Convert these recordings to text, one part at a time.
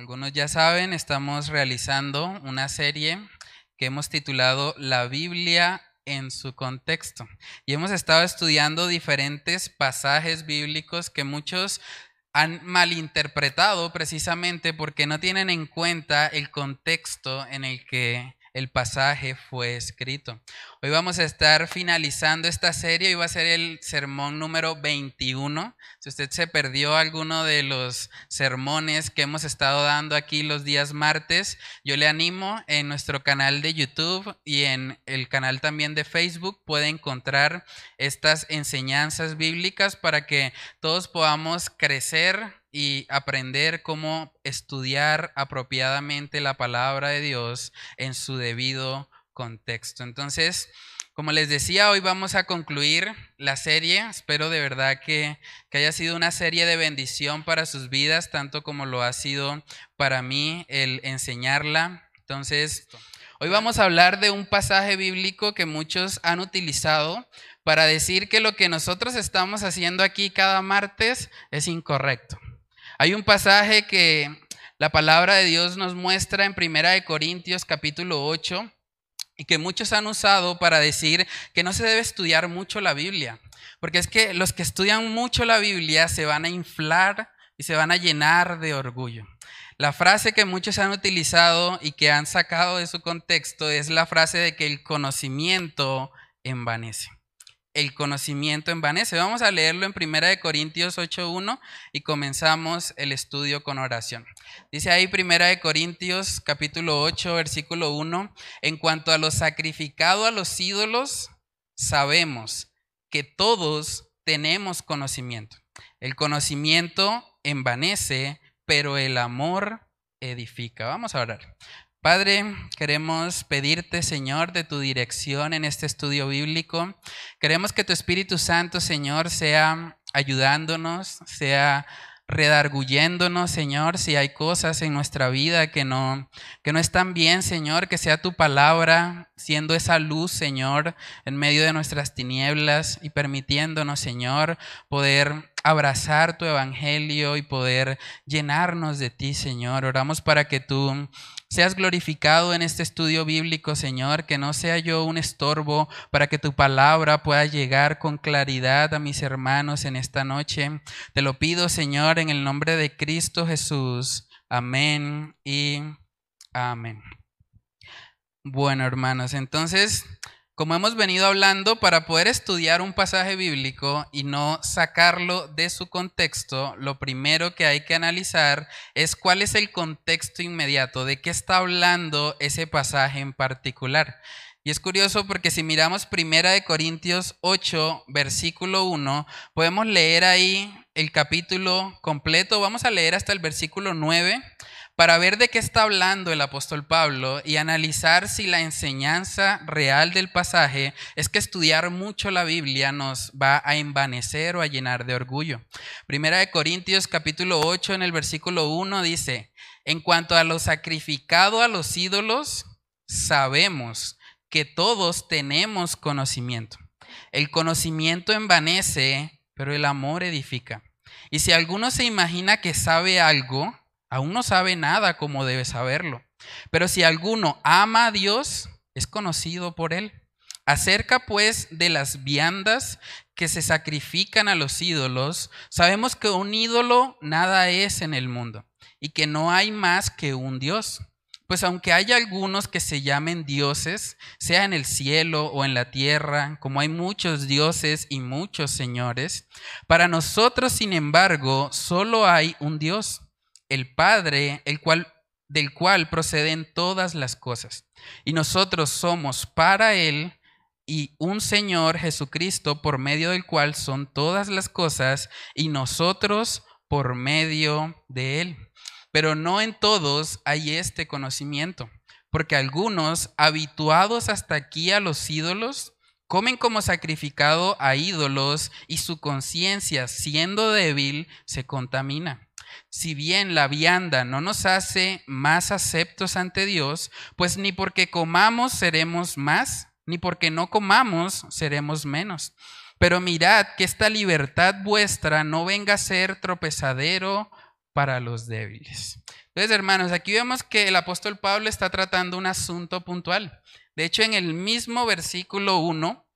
algunos ya saben, estamos realizando una serie que hemos titulado La Biblia en su contexto. Y hemos estado estudiando diferentes pasajes bíblicos que muchos han malinterpretado precisamente porque no tienen en cuenta el contexto en el que el pasaje fue escrito. Hoy vamos a estar finalizando esta serie y va a ser el sermón número 21. Si usted se perdió alguno de los sermones que hemos estado dando aquí los días martes, yo le animo en nuestro canal de YouTube y en el canal también de Facebook puede encontrar estas enseñanzas bíblicas para que todos podamos crecer y aprender cómo estudiar apropiadamente la palabra de Dios en su debido contexto. Entonces, como les decía, hoy vamos a concluir la serie. Espero de verdad que, que, haya sido una serie de bendición para sus vidas, tanto como lo ha sido para mí el enseñarla. Entonces, hoy vamos a hablar de un pasaje bíblico que muchos han utilizado para decir que lo que nosotros estamos haciendo aquí cada martes es incorrecto. Hay un pasaje que la palabra de Dios nos muestra en Primera de Corintios capítulo 8 y que muchos han usado para decir que no se debe estudiar mucho la Biblia, porque es que los que estudian mucho la Biblia se van a inflar y se van a llenar de orgullo. La frase que muchos han utilizado y que han sacado de su contexto es la frase de que el conocimiento envanece el conocimiento envanece. Vamos a leerlo en 1 Corintios 8.1 y comenzamos el estudio con oración. Dice ahí 1 Corintios capítulo 8 versículo 1, en cuanto a lo sacrificado a los ídolos, sabemos que todos tenemos conocimiento. El conocimiento envanece, pero el amor edifica. Vamos a orar. Padre, queremos pedirte, Señor, de tu dirección en este estudio bíblico. Queremos que tu Espíritu Santo, Señor, sea ayudándonos, sea redarguyéndonos, Señor, si hay cosas en nuestra vida que no, que no están bien, Señor, que sea tu palabra siendo esa luz, Señor, en medio de nuestras tinieblas y permitiéndonos, Señor, poder abrazar tu evangelio y poder llenarnos de ti, Señor. Oramos para que tú seas glorificado en este estudio bíblico, Señor, que no sea yo un estorbo para que tu palabra pueda llegar con claridad a mis hermanos en esta noche. Te lo pido, Señor, en el nombre de Cristo Jesús. Amén y amén. Bueno, hermanos, entonces como hemos venido hablando, para poder estudiar un pasaje bíblico y no sacarlo de su contexto, lo primero que hay que analizar es cuál es el contexto inmediato, de qué está hablando ese pasaje en particular. Y es curioso porque si miramos Primera de Corintios 8, versículo 1, podemos leer ahí el capítulo completo. Vamos a leer hasta el versículo 9 para ver de qué está hablando el apóstol Pablo y analizar si la enseñanza real del pasaje es que estudiar mucho la Biblia nos va a envanecer o a llenar de orgullo. Primera de Corintios capítulo 8 en el versículo 1 dice, en cuanto a lo sacrificado a los ídolos, sabemos que todos tenemos conocimiento. El conocimiento envanece, pero el amor edifica. Y si alguno se imagina que sabe algo, Aún no sabe nada como debe saberlo. Pero si alguno ama a Dios, es conocido por él. Acerca pues de las viandas que se sacrifican a los ídolos, sabemos que un ídolo nada es en el mundo y que no hay más que un Dios. Pues aunque haya algunos que se llamen dioses, sea en el cielo o en la tierra, como hay muchos dioses y muchos señores, para nosotros, sin embargo, solo hay un Dios el Padre, del cual proceden todas las cosas. Y nosotros somos para Él y un Señor Jesucristo por medio del cual son todas las cosas y nosotros por medio de Él. Pero no en todos hay este conocimiento, porque algunos, habituados hasta aquí a los ídolos, comen como sacrificado a ídolos y su conciencia, siendo débil, se contamina. Si bien la vianda no nos hace más aceptos ante Dios, pues ni porque comamos seremos más, ni porque no comamos seremos menos. Pero mirad que esta libertad vuestra no venga a ser tropezadero para los débiles. Entonces, hermanos, aquí vemos que el apóstol Pablo está tratando un asunto puntual. De hecho, en el mismo versículo 1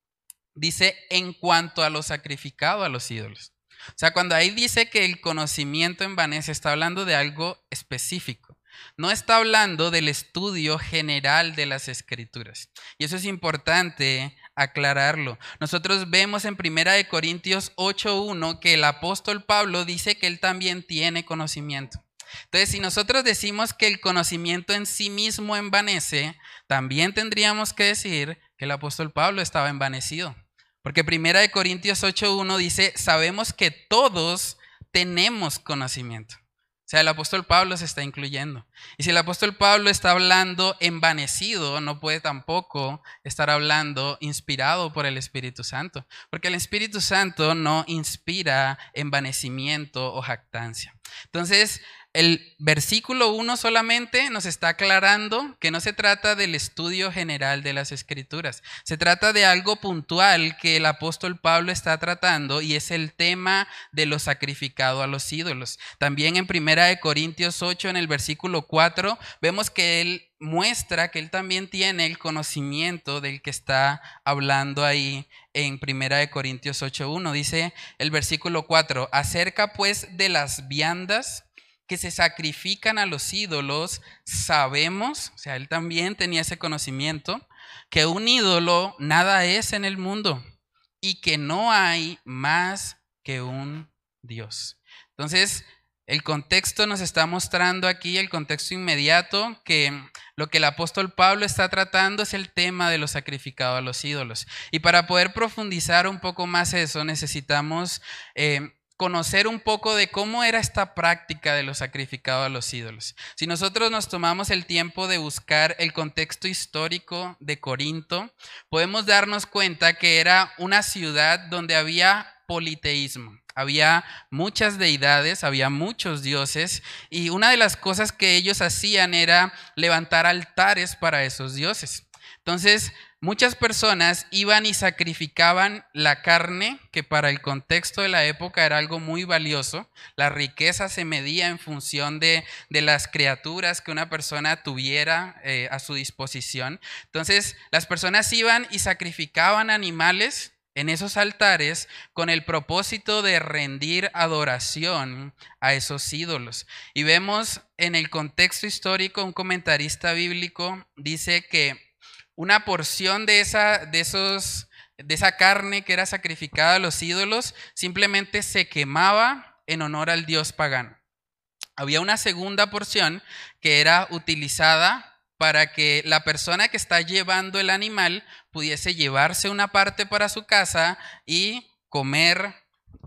dice en cuanto a lo sacrificado a los ídolos. O sea, cuando ahí dice que el conocimiento envanece, está hablando de algo específico. No está hablando del estudio general de las escrituras. Y eso es importante aclararlo. Nosotros vemos en Primera de Corintios 8:1 que el apóstol Pablo dice que él también tiene conocimiento. Entonces, si nosotros decimos que el conocimiento en sí mismo envanece, también tendríamos que decir que el apóstol Pablo estaba envanecido. Porque Primera de Corintios 8.1 dice, sabemos que todos tenemos conocimiento. O sea, el apóstol Pablo se está incluyendo. Y si el apóstol Pablo está hablando envanecido, no puede tampoco estar hablando inspirado por el Espíritu Santo. Porque el Espíritu Santo no inspira envanecimiento o jactancia. Entonces, el versículo 1 solamente nos está aclarando que no se trata del estudio general de las escrituras, se trata de algo puntual que el apóstol Pablo está tratando y es el tema de lo sacrificado a los ídolos. También en Primera de Corintios 8 en el versículo 4 vemos que él muestra que él también tiene el conocimiento del que está hablando ahí en Primera de Corintios 8:1 dice el versículo 4 acerca pues de las viandas que se sacrifican a los ídolos, sabemos, o sea, él también tenía ese conocimiento, que un ídolo nada es en el mundo y que no hay más que un Dios. Entonces, el contexto nos está mostrando aquí, el contexto inmediato, que lo que el apóstol Pablo está tratando es el tema de lo sacrificado a los ídolos. Y para poder profundizar un poco más eso, necesitamos eh, conocer un poco de cómo era esta práctica de lo sacrificado a los ídolos. Si nosotros nos tomamos el tiempo de buscar el contexto histórico de Corinto, podemos darnos cuenta que era una ciudad donde había politeísmo. Había muchas deidades, había muchos dioses y una de las cosas que ellos hacían era levantar altares para esos dioses. Entonces, Muchas personas iban y sacrificaban la carne, que para el contexto de la época era algo muy valioso. La riqueza se medía en función de, las criaturas que una persona tuviera eh, a su disposición. Entonces, las personas iban y sacrificaban animales en esos altares con el propósito de rendir adoración a esos ídolos. Y vemos en el contexto histórico, un comentarista bíblico dice que una porción de esa, de esos, de esa carne que era sacrificada a los ídolos simplemente se quemaba en honor al dios pagano. Había una segunda porción que era utilizada para que la persona que está llevando el animal pudiese llevarse una parte para su casa y comer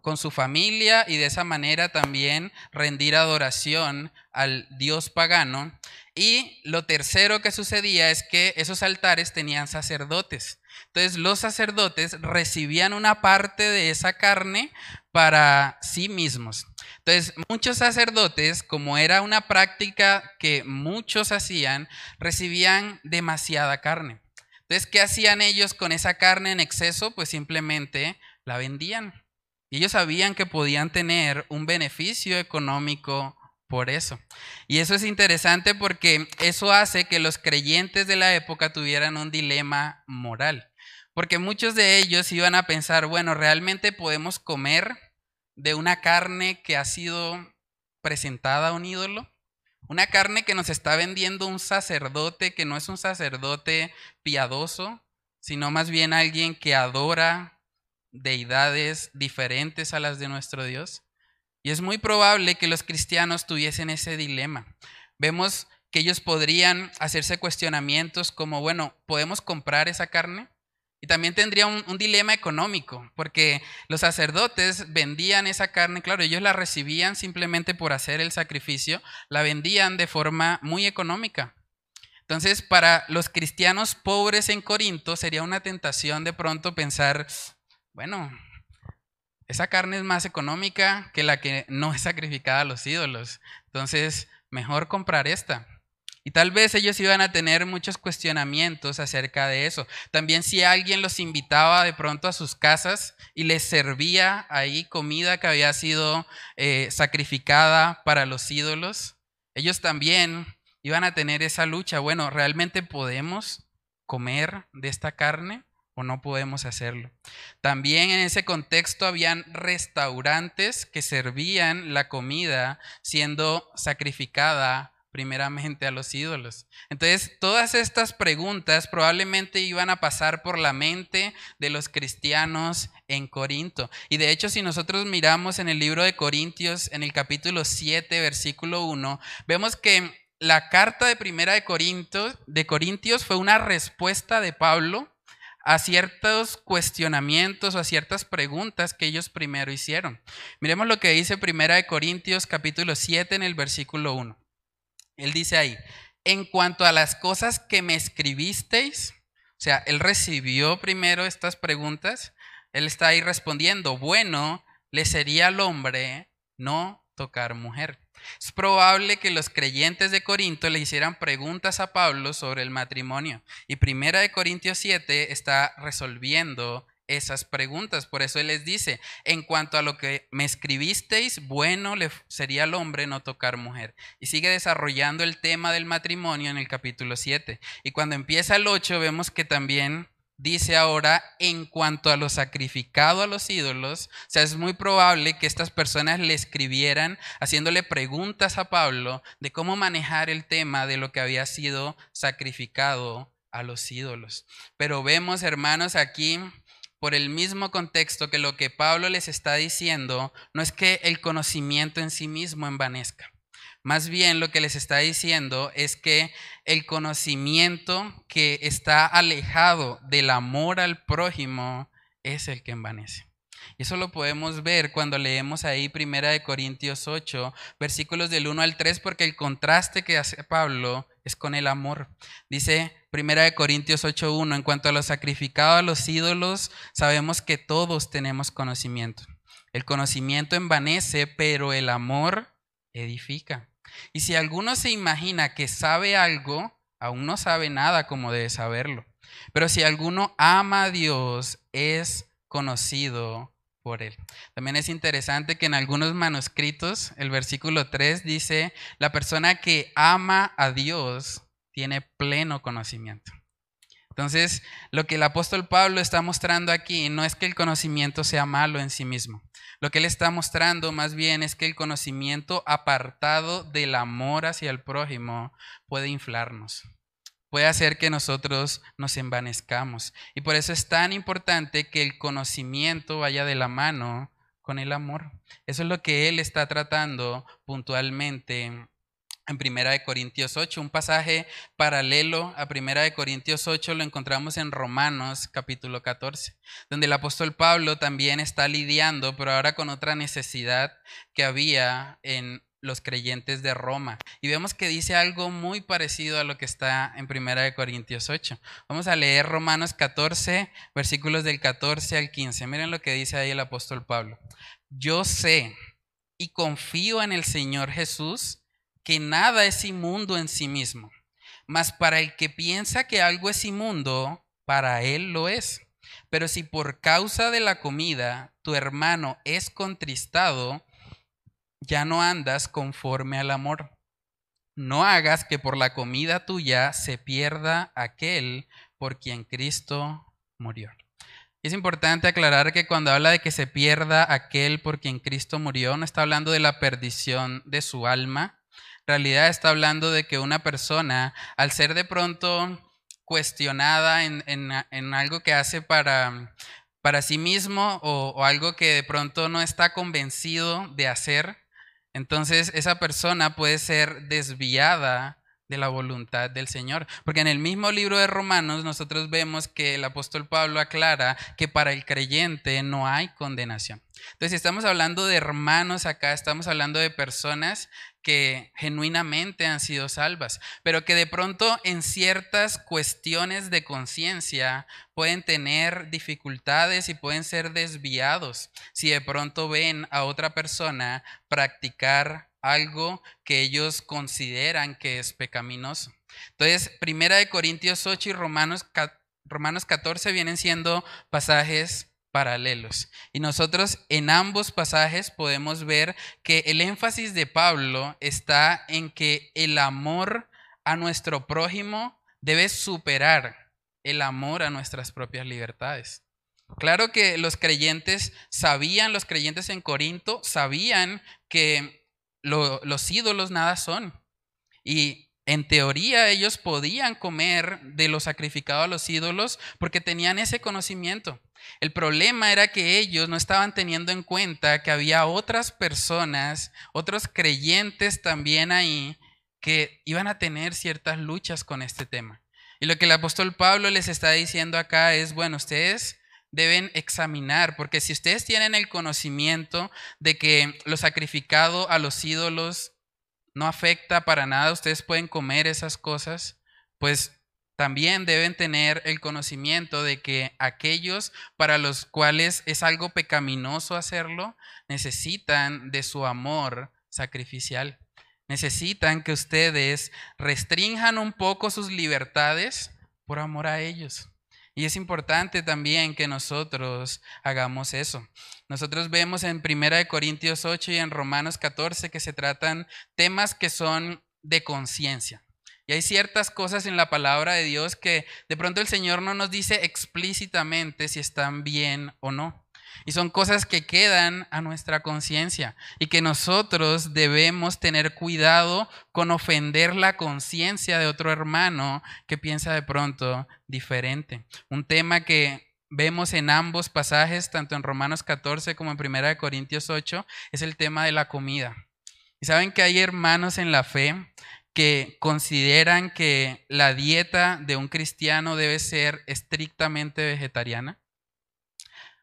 con su familia y de esa manera también rendir adoración al dios pagano. Y lo tercero que sucedía es que esos altares tenían sacerdotes. Entonces los sacerdotes recibían una parte de esa carne para sí mismos. Entonces muchos sacerdotes, como era una práctica que muchos hacían, recibían demasiada carne. Entonces, ¿qué hacían ellos con esa carne en exceso? Pues simplemente la vendían. Y ellos sabían que podían tener un beneficio económico por eso. Y eso es interesante porque eso hace que los creyentes de la época tuvieran un dilema moral. Porque muchos de ellos iban a pensar, bueno, ¿realmente podemos comer de una carne que ha sido presentada a un ídolo? Una carne que nos está vendiendo un sacerdote que no es un sacerdote piadoso, sino más bien alguien que adora deidades diferentes a las de nuestro Dios. Y es muy probable que los cristianos tuviesen ese dilema. Vemos que ellos podrían hacerse cuestionamientos como, bueno, ¿podemos comprar esa carne? Y también tendría un, dilema económico, porque los sacerdotes vendían esa carne, claro, ellos la recibían simplemente por hacer el sacrificio, la vendían de forma muy económica. Entonces, para los cristianos pobres en Corinto sería una tentación de pronto pensar, bueno, esa carne es más económica que la que no es sacrificada a los ídolos. Entonces, mejor comprar esta. Y tal vez ellos iban a tener muchos cuestionamientos acerca de eso. También si alguien los invitaba de pronto a sus casas y les servía ahí comida que había sido eh, sacrificada para los ídolos, ellos también iban a tener esa lucha. Bueno, ¿realmente podemos comer de esta carne? O no podemos hacerlo. También en ese contexto habían restaurantes que servían la comida siendo sacrificada primeramente a los ídolos. Entonces, todas estas preguntas probablemente iban a pasar por la mente de los cristianos en Corinto. Y de hecho, si nosotros miramos en el libro de Corintios, en el capítulo 7, versículo 1, vemos que la carta de primera de Corintios, de Corintios fue una respuesta de Pablo a ciertos cuestionamientos o a ciertas preguntas que ellos primero hicieron. Miremos lo que dice Primera de Corintios capítulo 7 en el versículo 1. Él dice ahí, en cuanto a las cosas que me escribisteis, o sea, él recibió primero estas preguntas, él está ahí respondiendo, bueno, le sería al hombre no tocar mujer. Es probable que los creyentes de Corinto le hicieran preguntas a Pablo sobre el matrimonio. Y Primera de Corintios 7 está resolviendo esas preguntas. Por eso él les dice, en cuanto a lo que me escribisteis, bueno le sería al hombre no tocar mujer. Y sigue desarrollando el tema del matrimonio en el capítulo 7. Y cuando empieza el 8 vemos que también dice ahora en cuanto a lo sacrificado a los ídolos, o sea, es muy probable que estas personas le escribieran haciéndole preguntas a Pablo de cómo manejar el tema de lo que había sido sacrificado a los ídolos. Pero vemos, hermanos, aquí por el mismo contexto que lo que Pablo les está diciendo no es que el conocimiento en sí mismo envanezca. Más bien lo que les está diciendo es que el conocimiento que está alejado del amor al prójimo es el que envanece. Y eso lo podemos ver cuando leemos ahí Primera de Corintios 8, versículos del 1 al 3, porque el contraste que hace Pablo es con el amor. Dice Primera de Corintios 8:1, en cuanto a lo sacrificado a los ídolos, sabemos que todos tenemos conocimiento. El conocimiento envanece, pero el amor edifica. Y si alguno se imagina que sabe algo, aún no sabe nada como debe saberlo. Pero si alguno ama a Dios, es conocido por él. También es interesante que en algunos manuscritos el versículo 3 dice, la persona que ama a Dios tiene pleno conocimiento. Entonces, lo que el apóstol Pablo está mostrando aquí no es que el conocimiento sea malo en sí mismo. Lo que él está mostrando más bien es que el conocimiento apartado del amor hacia el prójimo puede inflarnos, puede hacer que nosotros nos envanezcamos. Y por eso es tan importante que el conocimiento vaya de la mano con el amor. Eso es lo que él está tratando puntualmente en Primera de Corintios 8. Un pasaje paralelo a Primera de Corintios 8 lo encontramos en Romanos capítulo 14, donde el apóstol Pablo también está lidiando, pero ahora con otra necesidad que había en los creyentes de Roma. Y vemos que dice algo muy parecido a lo que está en Primera de Corintios 8. Vamos a leer Romanos 14, versículos del 14 al 15. Miren lo que dice ahí el apóstol Pablo. Yo sé y confío en el Señor Jesús que nada es inmundo en sí mismo, mas para el que piensa que algo es inmundo, para él lo es. Pero si por causa de la comida tu hermano es contristado, ya no andas conforme al amor. No hagas que por la comida tuya se pierda aquel por quien Cristo murió. Es importante aclarar que cuando habla de que se pierda aquel por quien Cristo murió, no está hablando de la perdición de su alma, realidad está hablando de que una persona, al ser de pronto cuestionada en, algo que hace para, para sí mismo o, o algo que de pronto no está convencido de hacer, entonces esa persona puede ser desviada de la voluntad del Señor. Porque en el mismo libro de Romanos nosotros vemos que el apóstol Pablo aclara que para el creyente no hay condenación. Entonces, si estamos hablando de hermanos acá, estamos hablando de personas que genuinamente han sido salvas, pero que de pronto en ciertas cuestiones de conciencia pueden tener dificultades y pueden ser desviados si de pronto ven a otra persona practicar algo que ellos consideran que es pecaminoso. Entonces, Primera de Corintios 8 y Romanos, Romanos 14 vienen siendo pasajes paralelos. Y nosotros en ambos pasajes podemos ver que el énfasis de Pablo está en que el amor a nuestro prójimo debe superar el amor a nuestras propias libertades. Claro que los creyentes sabían, los creyentes en Corinto sabían que los ídolos nada son. Y en teoría ellos podían comer de lo sacrificado a los ídolos porque tenían ese conocimiento. El problema era que ellos no estaban teniendo en cuenta que había otras personas, otros creyentes también ahí, que iban a tener ciertas luchas con este tema. Y lo que el apóstol Pablo les está diciendo acá es, bueno, ustedes deben examinar, porque si ustedes tienen el conocimiento de que lo sacrificado a los ídolos no afecta para nada, ustedes pueden comer esas cosas, pues también deben tener el conocimiento de que aquellos para los cuales es algo pecaminoso hacerlo, necesitan de su amor sacrificial. Necesitan que ustedes restrinjan un poco sus libertades por amor a ellos. Y es importante también que nosotros hagamos eso. Nosotros vemos en 1 Corintios 8 y en Romanos 14 que se tratan temas que son de conciencia. Y hay ciertas cosas en la palabra de Dios que de pronto el Señor no nos dice explícitamente si están bien o no. Y son cosas que quedan a nuestra conciencia y que nosotros debemos tener cuidado con ofender la conciencia de otro hermano que piensa de pronto diferente. Un tema que vemos en ambos pasajes, tanto en Romanos 14 como en 1 Corintios 8, es el tema de la comida. Y saben que hay hermanos en la fe que consideran que la dieta de un cristiano debe ser estrictamente vegetariana.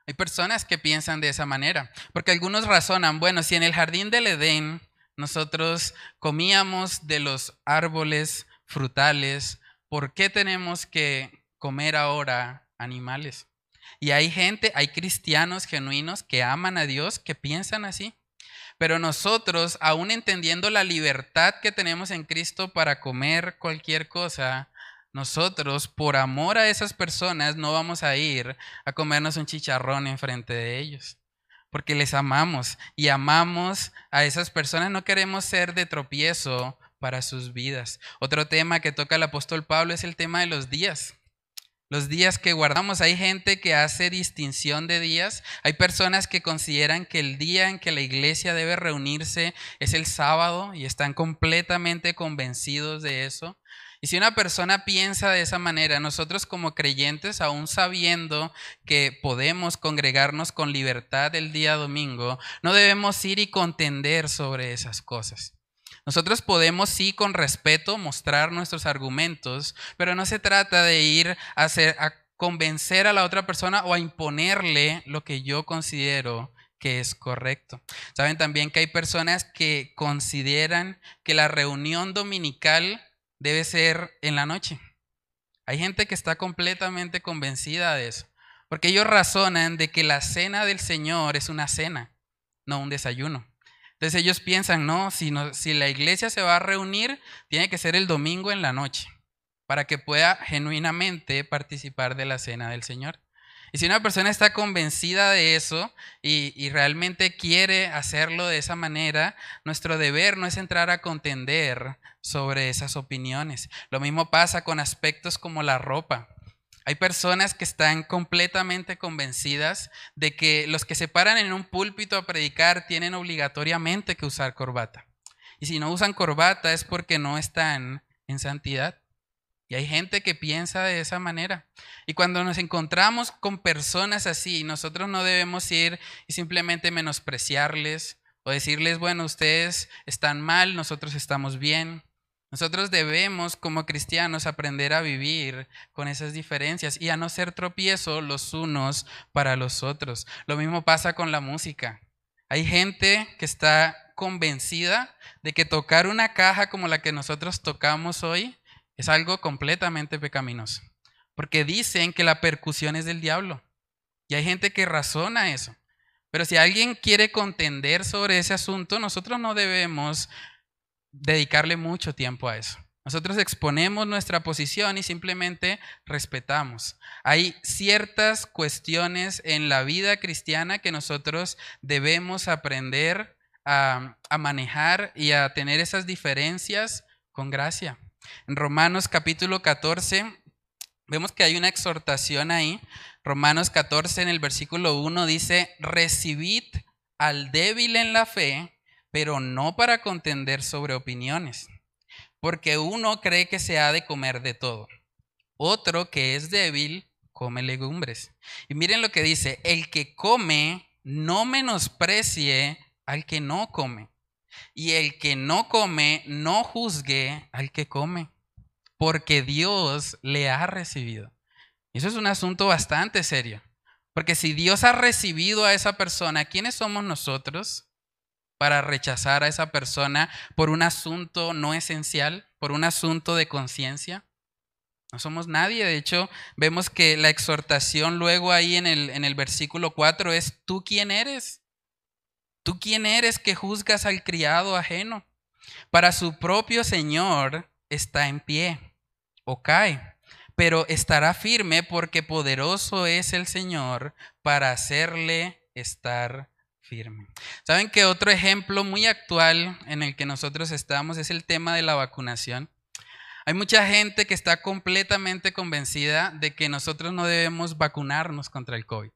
Hay personas que piensan de esa manera, porque algunos razonan, bueno, si en el jardín del Edén nosotros comíamos de los árboles frutales, ¿por qué tenemos que comer ahora animales? Y hay gente, hay cristianos genuinos que aman a Dios, que piensan así. Pero nosotros, aún entendiendo la libertad que tenemos en Cristo para comer cualquier cosa, nosotros, por amor a esas personas, no vamos a ir a comernos un chicharrón enfrente de ellos, porque les amamos y amamos a esas personas, no queremos ser de tropiezo para sus vidas. Otro tema que toca el apóstol Pablo es el tema de los días. Los días que guardamos, hay gente que hace distinción de días, hay personas que consideran que el día en que la iglesia debe reunirse es el sábado y están completamente convencidos de eso. Y si una persona piensa de esa manera, nosotros como creyentes, aún sabiendo que podemos congregarnos con libertad el día domingo, no debemos ir y contender sobre esas cosas. Nosotros podemos sí con respeto mostrar nuestros argumentos, pero no se trata de ir a, a convencer a la otra persona o a imponerle lo que yo considero que es correcto. Saben también que hay personas que consideran que la reunión dominical debe ser en la noche. Hay gente que está completamente convencida de eso, porque ellos razonan de que la cena del Señor es una cena, no un desayuno. Entonces ellos piensan, no, si, no, si la iglesia se va a reunir, tiene que ser el domingo en la noche, para que pueda genuinamente participar de la cena del Señor. Y si una persona está convencida de eso y, realmente quiere hacerlo de esa manera, nuestro deber no es entrar a contender sobre esas opiniones. Lo mismo pasa con aspectos como la ropa. Hay personas que están completamente convencidas de que los que se paran en un púlpito a predicar tienen obligatoriamente que usar corbata. Y si no usan corbata es porque no están en santidad. Hay gente que piensa de esa manera. Y cuando nos encontramos con personas así, nosotros no debemos ir y simplemente menospreciarles o decirles, bueno, ustedes están mal, nosotros estamos bien. Nosotros debemos como cristianos aprender a vivir con esas diferencias y a no ser tropiezo los unos para los otros. Lo mismo pasa con la música. Hay gente que está convencida de que tocar una caja como la que nosotros tocamos hoy es algo completamente pecaminoso. Porque dicen que la percusión es del diablo. Y hay gente que razona eso. Pero si alguien quiere contender sobre ese asunto, nosotros no debemos dedicarle mucho tiempo a eso. Nosotros exponemos nuestra posición y simplemente respetamos. Hay ciertas cuestiones en la vida cristiana que nosotros debemos aprender a, manejar y a tener esas diferencias con gracia. En Romanos capítulo 14 vemos que hay una exhortación ahí. Romanos 14 en el versículo 1 dice, recibid al débil en la fe, pero no para contender sobre opiniones porque uno cree que se ha de comer de todo. Otro que es débil come legumbres. Y miren lo que dice, el que come no menosprecie al que no come. Y el que no come no juzgue al que come, porque Dios le ha recibido. Eso es un asunto bastante serio. Porque si Dios ha recibido a esa persona, ¿quiénes somos nosotros para rechazar a esa persona por un asunto no esencial, por un asunto de conciencia? No somos nadie. De hecho, vemos que la exhortación luego ahí en el, en el versículo 4 es, ¿tú quién eres? ¿Tú quién eres que juzgas al criado ajeno? Para su propio Señor está en pie o cae, pero estará firme porque poderoso es el Señor para hacerle estar firme. ¿Saben que otro ejemplo muy actual en el que nosotros estamos es el tema de la vacunación? Hay mucha gente que está completamente convencida de que nosotros no debemos vacunarnos contra el COVID.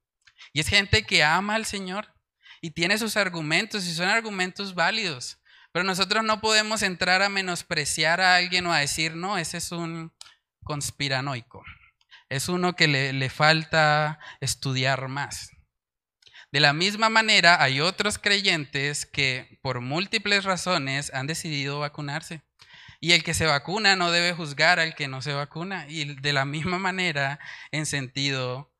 Y es gente que ama al Señor y tiene sus argumentos y son argumentos válidos. Pero nosotros no podemos entrar a menospreciar a alguien o a decir, no, ese es un conspiranoico. Es uno que le, le falta estudiar más. De la misma manera, hay otros creyentes que por múltiples razones han decidido vacunarse. Y el que se vacuna no debe juzgar al que no se vacuna. Y de la misma manera, en sentido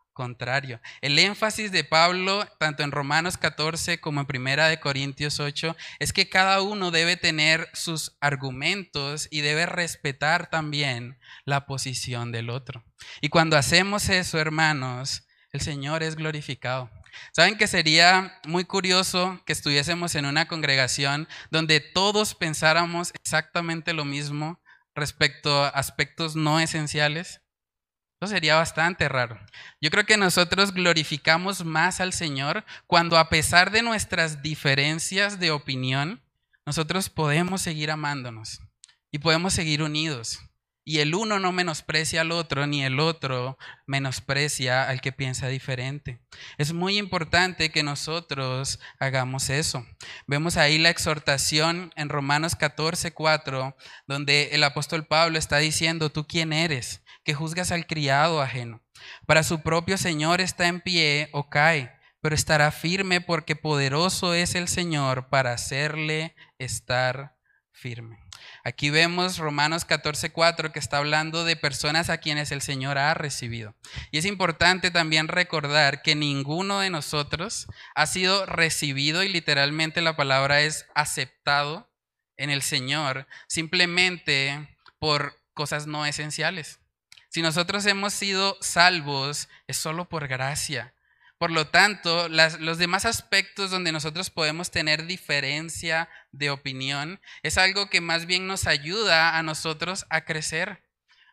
El énfasis de Pablo, tanto en Romanos 14 como en Primera de Corintios 8, es que cada uno debe tener sus argumentos y debe respetar también la posición del otro. Y cuando hacemos eso, hermanos, el Señor es glorificado. ¿Saben que sería muy curioso que estuviésemos en una congregación donde todos pensáramos exactamente lo mismo respecto a aspectos no esenciales? Eso sería bastante raro. Yo creo que nosotros glorificamos más al Señor cuando a pesar de nuestras diferencias de opinión, nosotros podemos seguir amándonos y podemos seguir unidos. Y el uno no menosprecia al otro, ni el otro menosprecia al que piensa diferente. Es muy importante que nosotros hagamos eso. Vemos ahí la exhortación en Romanos 14, 4, donde el apóstol Pablo está diciendo, ¿tú quién eres? Que juzgas al criado ajeno. Para su propio Señor está en pie o cae, pero estará firme porque poderoso es el Señor para hacerle estar firme. Aquí vemos Romanos 14:4 que está hablando de personas a quienes el Señor ha recibido. Y es importante también recordar que ninguno de nosotros ha sido recibido y literalmente la palabra es aceptado en el Señor simplemente por cosas no esenciales. Si nosotros hemos sido salvos es solo por gracia. Por lo tanto, los demás aspectos donde nosotros podemos tener diferencia de opinión es algo que más bien nos ayuda a nosotros a crecer,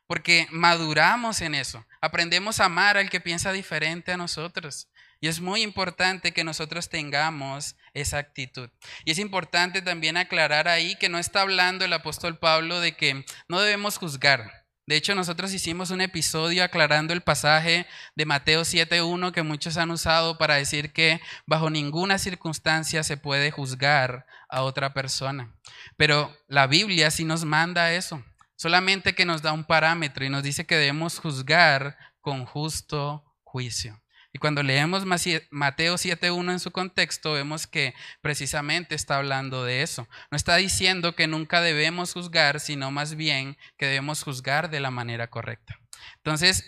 porque maduramos en eso, aprendemos a amar al que piensa diferente a nosotros. Y es muy importante que nosotros tengamos esa actitud. Y es importante también aclarar ahí que no está hablando el apóstol Pablo de que no debemos juzgar. De hecho, nosotros hicimos un episodio aclarando el pasaje de Mateo 7.1 que muchos han usado para decir que bajo ninguna circunstancia se puede juzgar a otra persona. Pero la Biblia sí nos manda eso, solamente que nos da un parámetro y nos dice que debemos juzgar con justo juicio. Y cuando leemos Mateo 7.1 en su contexto, vemos que precisamente está hablando de eso. No está diciendo que nunca debemos juzgar, sino más bien que debemos juzgar de la manera correcta. Entonces,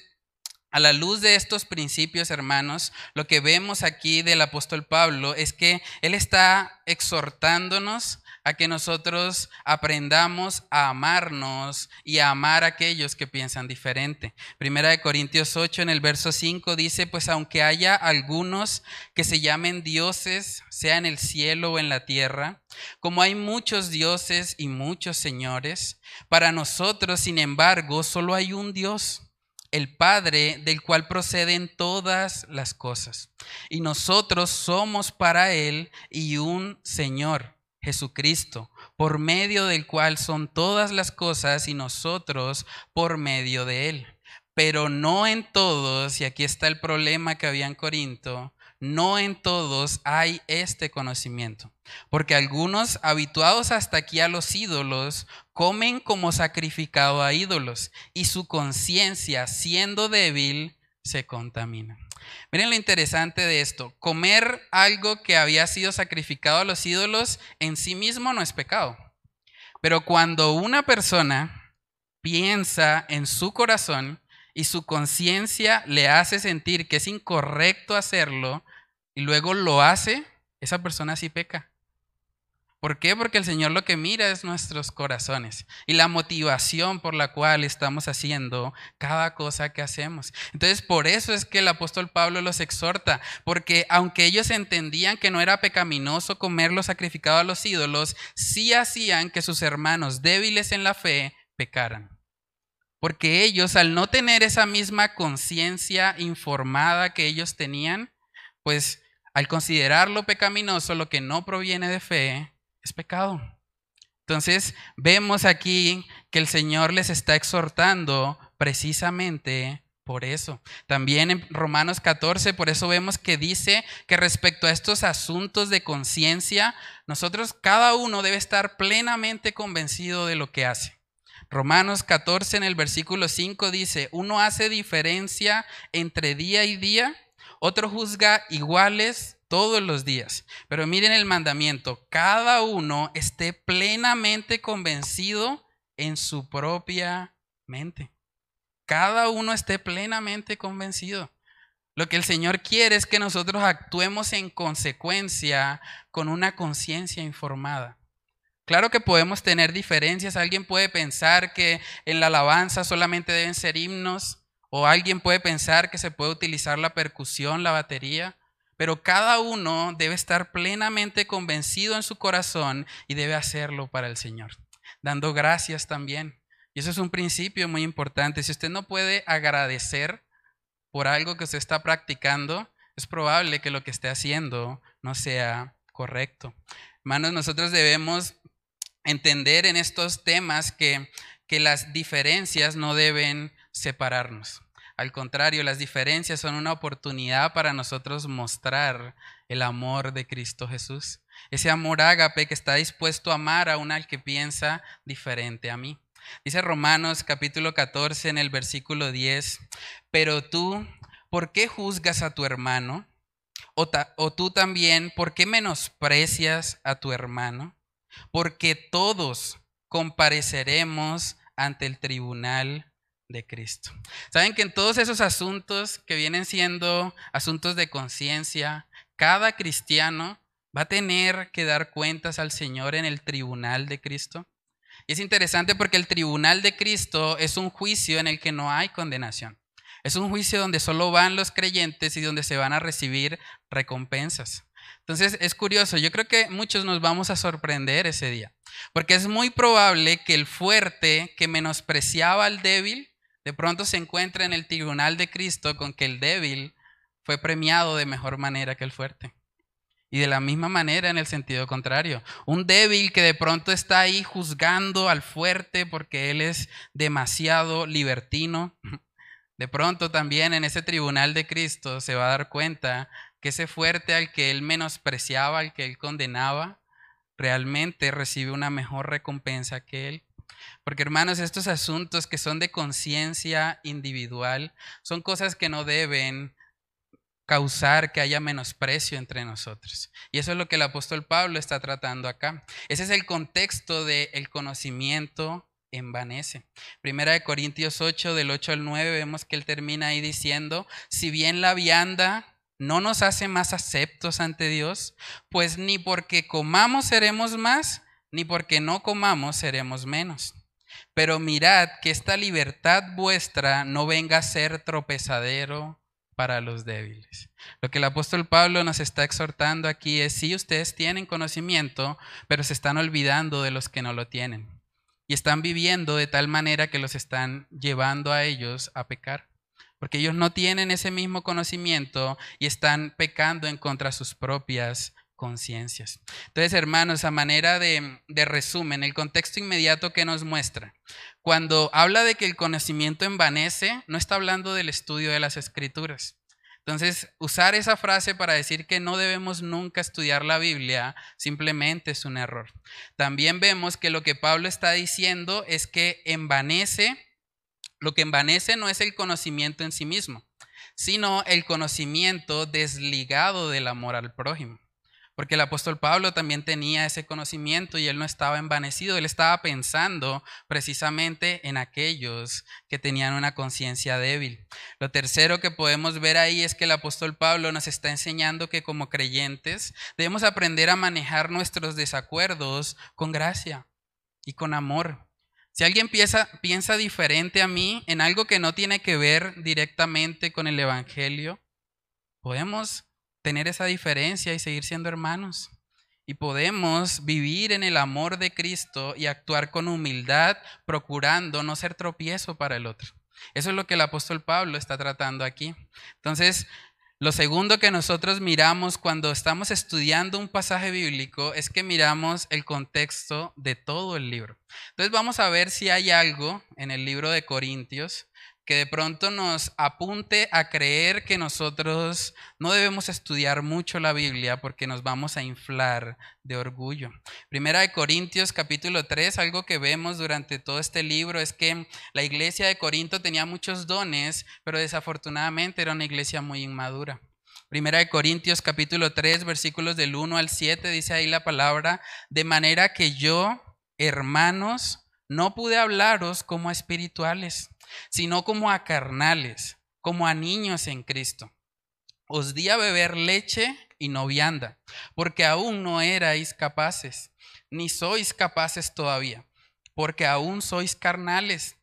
a la luz de estos principios, hermanos, lo que vemos aquí del apóstol Pablo es que él está exhortándonos a que nosotros aprendamos a amarnos y a amar a aquellos que piensan diferente. Primera de Corintios 8 en el verso 5 dice, pues aunque haya algunos que se llamen dioses, sea en el cielo o en la tierra, como hay muchos dioses y muchos señores, para nosotros, sin embargo, solo hay un Dios el Padre del cual proceden todas las cosas. Y nosotros somos para Él y un Señor, Jesucristo, por medio del cual son todas las cosas y nosotros por medio de Él. Pero no en todos, y aquí está el problema que había en Corinto, no en todos hay este conocimiento, porque algunos habituados hasta aquí a los ídolos comen como sacrificado a ídolos y su conciencia, siendo débil, se contamina. Miren lo interesante de esto. Comer algo que había sido sacrificado a los ídolos en sí mismo no es pecado. Pero cuando una persona piensa en su corazón y su conciencia le hace sentir que es incorrecto hacerlo y luego lo hace, esa persona sí peca. ¿Por qué? Porque el Señor lo que mira es nuestros corazones y la motivación por la cual estamos haciendo cada cosa que hacemos. Entonces, por eso es que el apóstol Pablo los exhorta, porque aunque ellos entendían que no era pecaminoso comer lo sacrificado a los ídolos, sí hacían que sus hermanos débiles en la fe pecaran. Porque ellos, al no tener esa misma conciencia informada que ellos tenían, pues al considerarlo pecaminoso, lo que no proviene de fe, es pecado. Entonces, vemos aquí que el Señor les está exhortando precisamente por eso. También en Romanos 14, por eso vemos que dice que respecto a estos asuntos de conciencia, nosotros cada uno debe estar plenamente convencido de lo que hace. Romanos 14 en el versículo 5 dice, uno hace diferencia entre día y día, otro juzga iguales todos los días. Pero miren el mandamiento, cada uno esté plenamente convencido en su propia mente. Cada uno esté plenamente convencido. Lo que el Señor quiere es que nosotros actuemos en consecuencia con una conciencia informada. Claro que podemos tener diferencias. Alguien puede pensar que en la alabanza solamente deben ser himnos, o alguien puede pensar que se puede utilizar la percusión, la batería. Pero cada uno debe estar plenamente convencido en su corazón y debe hacerlo para el Señor, dando gracias también. Y eso es un principio muy importante. Si usted no puede agradecer por algo que usted está practicando, es probable que lo que esté haciendo no sea correcto. Hermanos, nosotros debemos entender en estos temas que, que las diferencias no deben separarnos. Al contrario, las diferencias son una oportunidad para nosotros mostrar el amor de Cristo Jesús. Ese amor ágape que está dispuesto a amar a un al que piensa diferente a mí. Dice Romanos capítulo 14 en el versículo 10, pero tú, ¿por qué juzgas a tu hermano? O, o tú también, ¿por qué menosprecias a tu hermano? Porque todos compareceremos ante el tribunal de Cristo. Saben que en todos esos asuntos que vienen siendo asuntos de conciencia, cada cristiano va a tener que dar cuentas al Señor en el tribunal de Cristo. Y es interesante porque el tribunal de Cristo es un juicio en el que no hay condenación. Es un juicio donde solo van los creyentes y donde se van a recibir recompensas. Entonces es curioso, yo creo que muchos nos vamos a sorprender ese día, porque es muy probable que el fuerte que menospreciaba al débil de pronto se encuentra en el tribunal de Cristo con que el débil fue premiado de mejor manera que el fuerte. Y de la misma manera en el sentido contrario. Un débil que de pronto está ahí juzgando al fuerte porque él es demasiado libertino. De pronto también en ese tribunal de Cristo se va a dar cuenta que ese fuerte al que él menospreciaba, al que él condenaba, realmente recibe una mejor recompensa que él. Porque hermanos, estos asuntos que son de conciencia individual son cosas que no deben causar que haya menosprecio entre nosotros. Y eso es lo que el apóstol Pablo está tratando acá. Ese es el contexto del el conocimiento envanece. Primera de Corintios 8, del 8 al 9, vemos que él termina ahí diciendo, si bien la vianda no nos hace más aceptos ante Dios, pues ni porque comamos seremos más, ni porque no comamos seremos menos. Pero mirad que esta libertad vuestra no venga a ser tropezadero para los débiles. Lo que el apóstol Pablo nos está exhortando aquí es, si ustedes tienen conocimiento, pero se están olvidando de los que no lo tienen. Y están viviendo de tal manera que los están llevando a ellos a pecar. Porque ellos no tienen ese mismo conocimiento y están pecando en contra sus propias conciencias. Entonces, hermanos, a manera de, de, resumen, el contexto inmediato que nos muestra, cuando habla de que el conocimiento envanece, no está hablando del estudio de las escrituras. Entonces, usar esa frase para decir que no debemos nunca estudiar la Biblia simplemente es un error. También vemos que lo que Pablo está diciendo es que envanece, lo que envanece no es el conocimiento en sí mismo, sino el conocimiento desligado del amor al prójimo. Porque el apóstol Pablo también tenía ese conocimiento y él no estaba envanecido, él estaba pensando precisamente en aquellos que tenían una conciencia débil. Lo tercero que podemos ver ahí es que el apóstol Pablo nos está enseñando que como creyentes debemos aprender a manejar nuestros desacuerdos con gracia y con amor. Si alguien piensa, piensa diferente a mí en algo que no tiene que ver directamente con el Evangelio, podemos tener esa diferencia y seguir siendo hermanos. Y podemos vivir en el amor de Cristo y actuar con humildad, procurando no ser tropiezo para el otro. Eso es lo que el apóstol Pablo está tratando aquí. Entonces, lo segundo que nosotros miramos cuando estamos estudiando un pasaje bíblico es que miramos el contexto de todo el libro. Entonces vamos a ver si hay algo en el libro de Corintios que de pronto nos apunte a creer que nosotros no debemos estudiar mucho la Biblia porque nos vamos a inflar de orgullo. Primera de Corintios capítulo 3, algo que vemos durante todo este libro es que la iglesia de Corinto tenía muchos dones, pero desafortunadamente era una iglesia muy inmadura. Primera de Corintios capítulo 3, versículos del 1 al 7, dice ahí la palabra, de manera que yo, hermanos, no pude hablaros como espirituales sino como a carnales, como a niños en Cristo. Os di a beber leche y no vianda, porque aún no erais capaces, ni sois capaces todavía, porque aún sois carnales.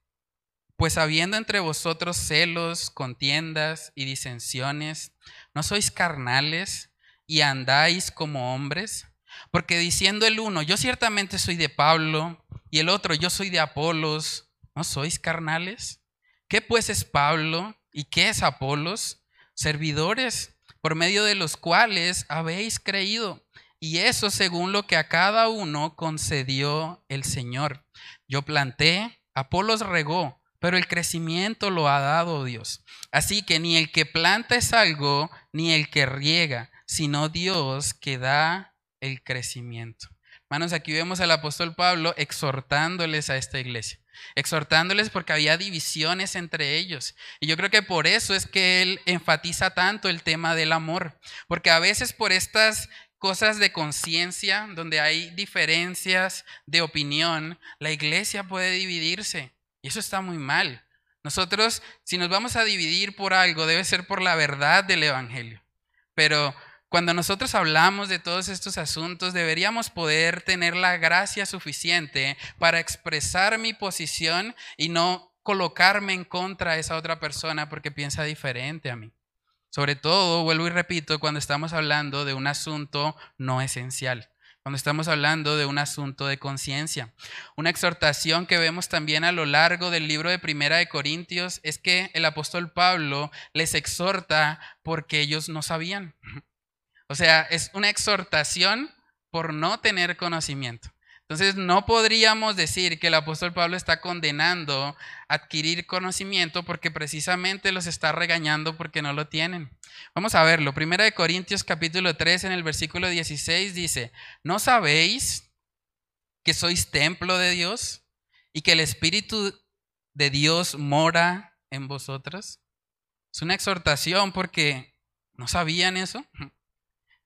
Pues habiendo entre vosotros celos, contiendas y disensiones, ¿no sois carnales y andáis como hombres? Porque diciendo el uno, yo ciertamente soy de Pablo, y el otro, yo soy de Apolos, ¿no sois carnales? ¿Qué pues es Pablo y qué es Apolos? Servidores por medio de los cuales habéis creído. Y eso según lo que a cada uno concedió el Señor. Yo planté, Apolos regó, pero el crecimiento lo ha dado Dios. Así que ni el que planta es algo, ni el que riega, sino Dios que da el crecimiento. Hermanos, aquí vemos al apóstol Pablo exhortándoles a esta iglesia exhortándoles porque había divisiones entre ellos. Y yo creo que por eso es que él enfatiza tanto el tema del amor, porque a veces por estas cosas de conciencia, donde hay diferencias de opinión, la iglesia puede dividirse. Y eso está muy mal. Nosotros, si nos vamos a dividir por algo, debe ser por la verdad del Evangelio. Pero cuando nosotros hablamos de todos estos asuntos, deberíamos poder tener la gracia suficiente para expresar mi posición y no colocarme en contra de esa otra persona porque piensa diferente a mí. Sobre todo, vuelvo y repito, cuando estamos hablando de un asunto no esencial, cuando estamos hablando de un asunto de conciencia. Una exhortación que vemos también a lo largo del libro de Primera de Corintios es que el apóstol Pablo les exhorta porque ellos no sabían. O sea, es una exhortación por no tener conocimiento. Entonces, no podríamos decir que el apóstol Pablo está condenando adquirir conocimiento porque precisamente los está regañando porque no lo tienen. Vamos a verlo. Primera de Corintios capítulo 3 en el versículo 16 dice, ¿no sabéis que sois templo de Dios y que el Espíritu de Dios mora en vosotros? Es una exhortación porque no sabían eso.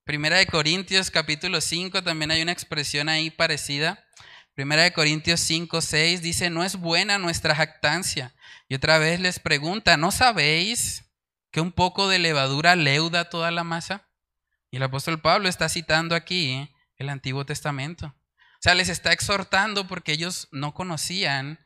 Primera de Corintios capítulo 5 también hay una expresión ahí parecida. Primera de Corintios 5, 6 dice, no es buena nuestra jactancia. Y otra vez les pregunta, ¿no sabéis que un poco de levadura leuda toda la masa? Y el apóstol Pablo está citando aquí el Antiguo Testamento. O sea, les está exhortando porque ellos no conocían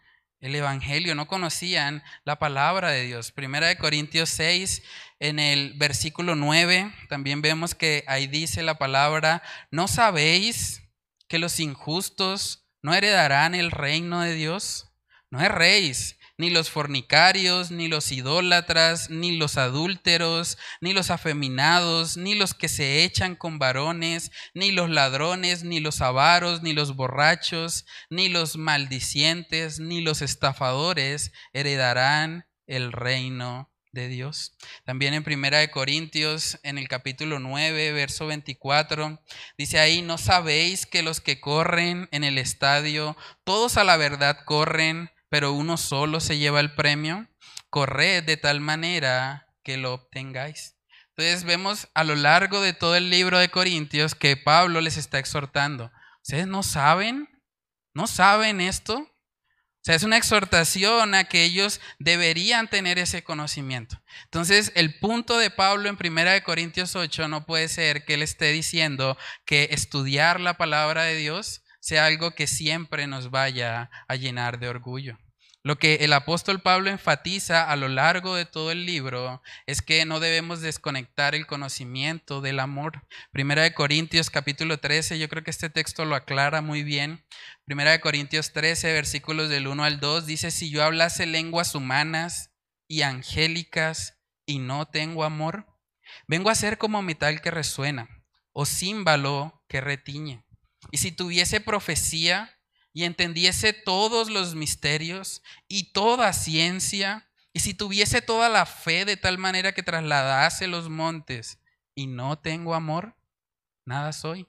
el Evangelio, no conocían la palabra de Dios. Primera de Corintios 6, en el versículo 9, también vemos que ahí dice la palabra, ¿no sabéis que los injustos no heredarán el reino de Dios? No erréis, ni los fornicarios, ni los idólatras, ni los adúlteros, ni los afeminados, ni los que se echan con varones, ni los ladrones, ni los avaros, ni los borrachos, ni los maldicientes, ni los estafadores heredarán el reino de Dios. También en Primera de Corintios, en el capítulo 9, verso 24, dice ahí, ¿no sabéis que los que corren en el estadio, todos a la verdad corren, pero uno solo se lleva el premio, corred de tal manera que lo obtengáis. Entonces vemos a lo largo de todo el libro de Corintios que Pablo les está exhortando. ¿Ustedes no saben? ¿No saben esto? O sea, es una exhortación a que ellos deberían tener ese conocimiento. Entonces, el punto de Pablo en 1 Corintios 8 no puede ser que él esté diciendo que estudiar la palabra de Dios sea algo que siempre nos vaya a llenar de orgullo. Lo que el apóstol Pablo enfatiza a lo largo de todo el libro es que no debemos desconectar el conocimiento del amor. Primera de Corintios capítulo 13, yo creo que este texto lo aclara muy bien. Primera de Corintios 13, versículos del 1 al 2, dice, si yo hablase lenguas humanas y angélicas y no tengo amor, vengo a ser como metal que resuena o címbalo que retiñe. Y si tuviese profecía y entendiese todos los misterios y toda ciencia, y si tuviese toda la fe de tal manera que trasladase los montes y no tengo amor, nada soy.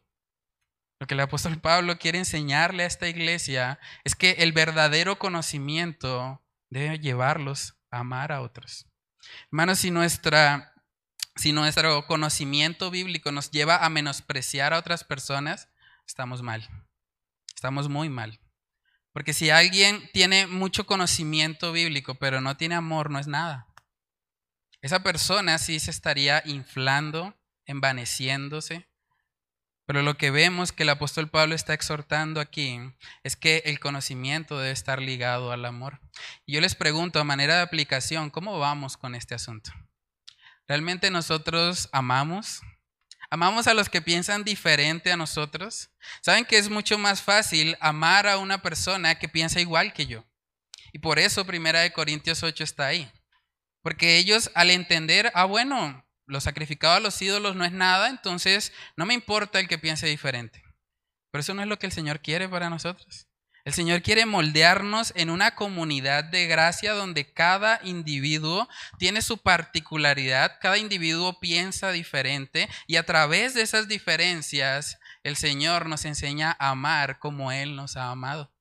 Lo que el apóstol Pablo quiere enseñarle a esta iglesia es que el verdadero conocimiento debe llevarlos a amar a otros. Hermanos, si, nuestra, si nuestro conocimiento bíblico nos lleva a menospreciar a otras personas, estamos mal. Estamos muy mal. Porque si alguien tiene mucho conocimiento bíblico, pero no tiene amor, no es nada. Esa persona sí se estaría inflando, envaneciéndose. Pero lo que vemos que el apóstol Pablo está exhortando aquí es que el conocimiento debe estar ligado al amor. Y yo les pregunto, a manera de aplicación, ¿cómo vamos con este asunto? ¿Realmente nosotros amamos? Amamos a los que piensan diferente a nosotros. Saben que es mucho más fácil amar a una persona que piensa igual que yo. Y por eso Primera de Corintios 8 está ahí. Porque ellos al entender, ah, bueno, lo sacrificado a los ídolos no es nada, entonces no me importa el que piense diferente. Pero eso no es lo que el Señor quiere para nosotros. El Señor quiere moldearnos en una comunidad de gracia donde cada individuo tiene su particularidad, cada individuo piensa diferente y a través de esas diferencias el Señor nos enseña a amar como Él nos ha amado.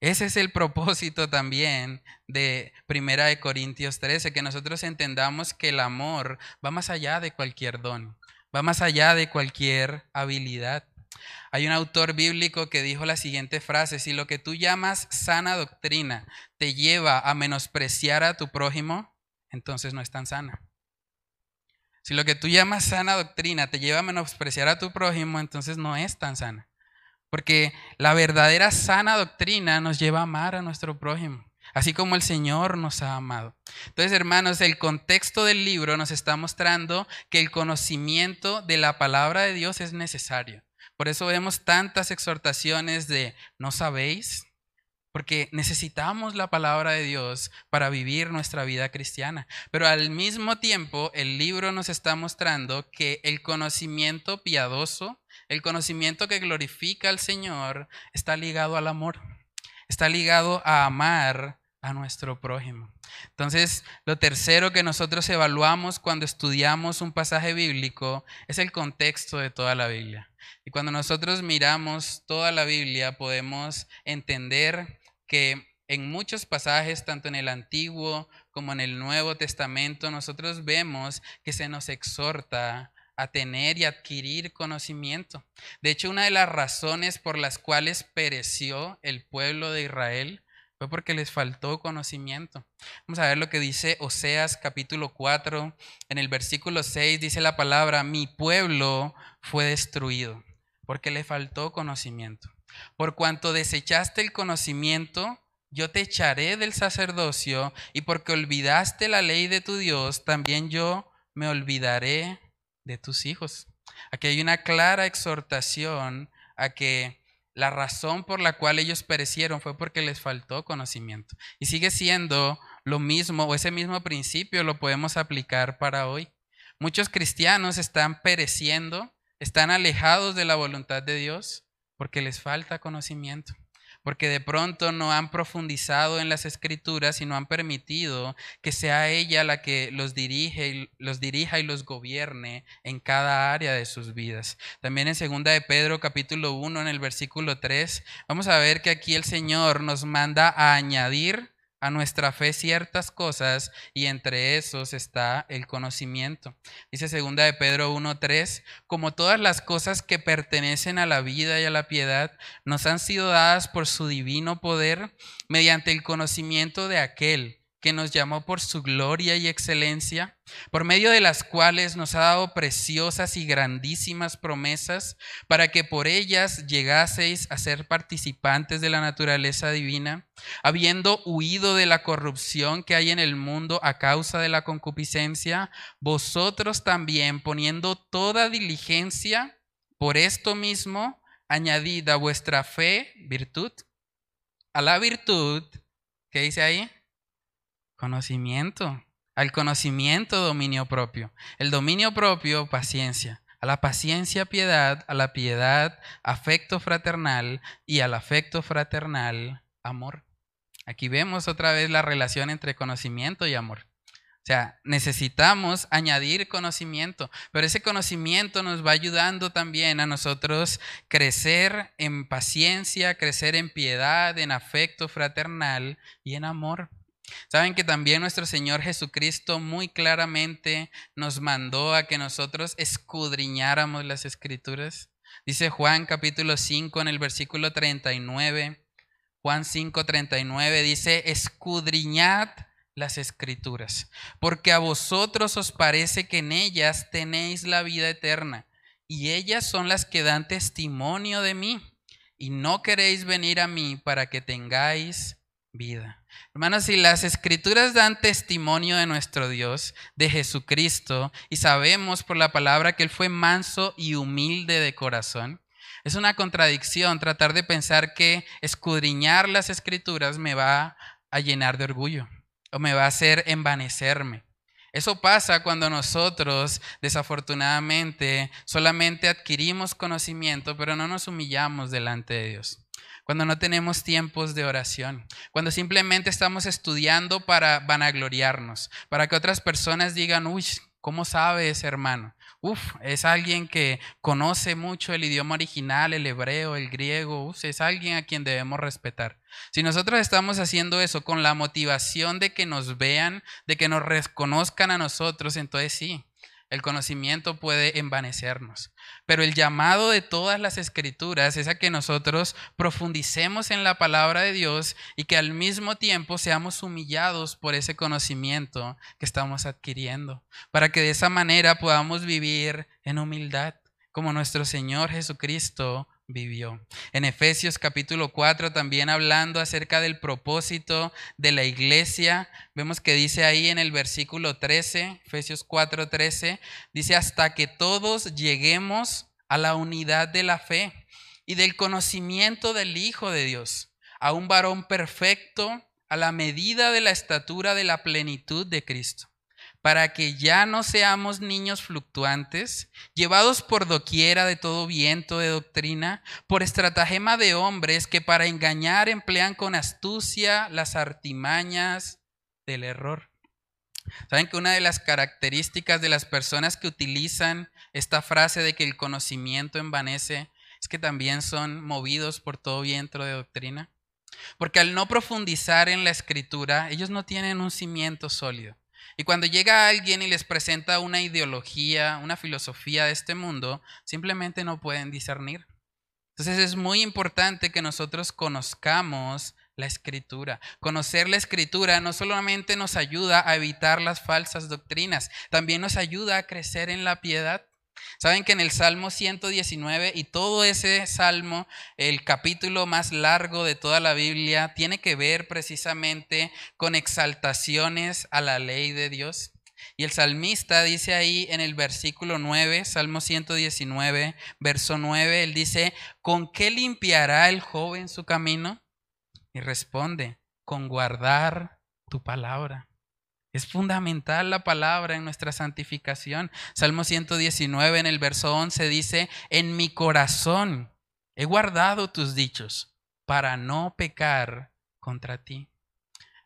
Ese es el propósito también de Primera de Corintios 13, que nosotros entendamos que el amor va más allá de cualquier don, va más allá de cualquier habilidad. Hay un autor bíblico que dijo la siguiente frase, si lo que tú llamas sana doctrina te lleva a menospreciar a tu prójimo, entonces no es tan sana. Si lo que tú llamas sana doctrina te lleva a menospreciar a tu prójimo, entonces no es tan sana. Porque la verdadera sana doctrina nos lleva a amar a nuestro prójimo, así como el Señor nos ha amado. Entonces, hermanos, el contexto del libro nos está mostrando que el conocimiento de la palabra de Dios es necesario. Por eso vemos tantas exhortaciones de no sabéis, porque necesitamos la palabra de Dios para vivir nuestra vida cristiana. Pero al mismo tiempo, el libro nos está mostrando que el conocimiento piadoso, el conocimiento que glorifica al Señor, está ligado al amor, está ligado a amar a nuestro prójimo. Entonces, lo tercero que nosotros evaluamos cuando estudiamos un pasaje bíblico es el contexto de toda la Biblia. Y cuando nosotros miramos toda la Biblia, podemos entender que en muchos pasajes, tanto en el Antiguo como en el Nuevo Testamento, nosotros vemos que se nos exhorta a tener y adquirir conocimiento. De hecho, una de las razones por las cuales pereció el pueblo de Israel fue porque les faltó conocimiento. Vamos a ver lo que dice Oseas capítulo 4. En el versículo 6 dice la palabra, mi pueblo fue destruido porque le faltó conocimiento. Por cuanto desechaste el conocimiento, yo te echaré del sacerdocio, y porque olvidaste la ley de tu Dios, también yo me olvidaré de tus hijos. Aquí hay una clara exhortación a que la razón por la cual ellos perecieron fue porque les faltó conocimiento. Y sigue siendo lo mismo, o ese mismo principio lo podemos aplicar para hoy. Muchos cristianos están pereciendo, están alejados de la voluntad de Dios porque les falta conocimiento porque de pronto no han profundizado en las escrituras y no han permitido que sea ella la que los dirige, los dirija y los gobierne en cada área de sus vidas. También en segunda de Pedro capítulo 1 en el versículo 3 vamos a ver que aquí el Señor nos manda a añadir a nuestra fe ciertas cosas y entre esos está el conocimiento. Dice segunda de Pedro 1:3, como todas las cosas que pertenecen a la vida y a la piedad nos han sido dadas por su divino poder mediante el conocimiento de aquel que nos llamó por su gloria y excelencia, por medio de las cuales nos ha dado preciosas y grandísimas promesas, para que por ellas llegaseis a ser participantes de la naturaleza divina, habiendo huido de la corrupción que hay en el mundo a causa de la concupiscencia, vosotros también poniendo toda diligencia por esto mismo, añadid a vuestra fe virtud, a la virtud, ¿qué dice ahí? Conocimiento. Al conocimiento, dominio propio. El dominio propio, paciencia. A la paciencia, piedad. A la piedad, afecto fraternal. Y al afecto fraternal, amor. Aquí vemos otra vez la relación entre conocimiento y amor. O sea, necesitamos añadir conocimiento, pero ese conocimiento nos va ayudando también a nosotros crecer en paciencia, crecer en piedad, en afecto fraternal y en amor. Saben que también nuestro Señor Jesucristo muy claramente nos mandó a que nosotros escudriñáramos las escrituras. Dice Juan capítulo 5 en el versículo 39. Juan 5, 39 dice, escudriñad las escrituras, porque a vosotros os parece que en ellas tenéis la vida eterna, y ellas son las que dan testimonio de mí, y no queréis venir a mí para que tengáis vida. Hermanos, si las escrituras dan testimonio de nuestro Dios, de Jesucristo, y sabemos por la palabra que Él fue manso y humilde de corazón, es una contradicción tratar de pensar que escudriñar las escrituras me va a llenar de orgullo o me va a hacer envanecerme. Eso pasa cuando nosotros, desafortunadamente, solamente adquirimos conocimiento, pero no nos humillamos delante de Dios cuando no tenemos tiempos de oración, cuando simplemente estamos estudiando para vanagloriarnos, para que otras personas digan, uy, ¿cómo sabe ese hermano? Uf, es alguien que conoce mucho el idioma original, el hebreo, el griego, uf, es alguien a quien debemos respetar. Si nosotros estamos haciendo eso con la motivación de que nos vean, de que nos reconozcan a nosotros, entonces sí, el conocimiento puede envanecernos. Pero el llamado de todas las escrituras es a que nosotros profundicemos en la palabra de Dios y que al mismo tiempo seamos humillados por ese conocimiento que estamos adquiriendo, para que de esa manera podamos vivir en humildad, como nuestro Señor Jesucristo vivió. En Efesios capítulo 4 también hablando acerca del propósito de la iglesia, vemos que dice ahí en el versículo 13, Efesios 4, 13, dice hasta que todos lleguemos a la unidad de la fe y del conocimiento del Hijo de Dios, a un varón perfecto a la medida de la estatura de la plenitud de Cristo para que ya no seamos niños fluctuantes, llevados por doquiera de todo viento de doctrina, por estratagema de hombres que para engañar emplean con astucia las artimañas del error. ¿Saben que una de las características de las personas que utilizan esta frase de que el conocimiento envanece es que también son movidos por todo viento de doctrina? Porque al no profundizar en la escritura, ellos no tienen un cimiento sólido. Y cuando llega alguien y les presenta una ideología, una filosofía de este mundo, simplemente no pueden discernir. Entonces es muy importante que nosotros conozcamos la escritura. Conocer la escritura no solamente nos ayuda a evitar las falsas doctrinas, también nos ayuda a crecer en la piedad. Saben que en el Salmo 119 y todo ese salmo, el capítulo más largo de toda la Biblia, tiene que ver precisamente con exaltaciones a la ley de Dios. Y el salmista dice ahí en el versículo 9, Salmo 119, verso 9, él dice, ¿con qué limpiará el joven su camino? Y responde, con guardar tu palabra. Es fundamental la palabra en nuestra santificación. Salmo 119 en el verso 11 dice, en mi corazón he guardado tus dichos para no pecar contra ti.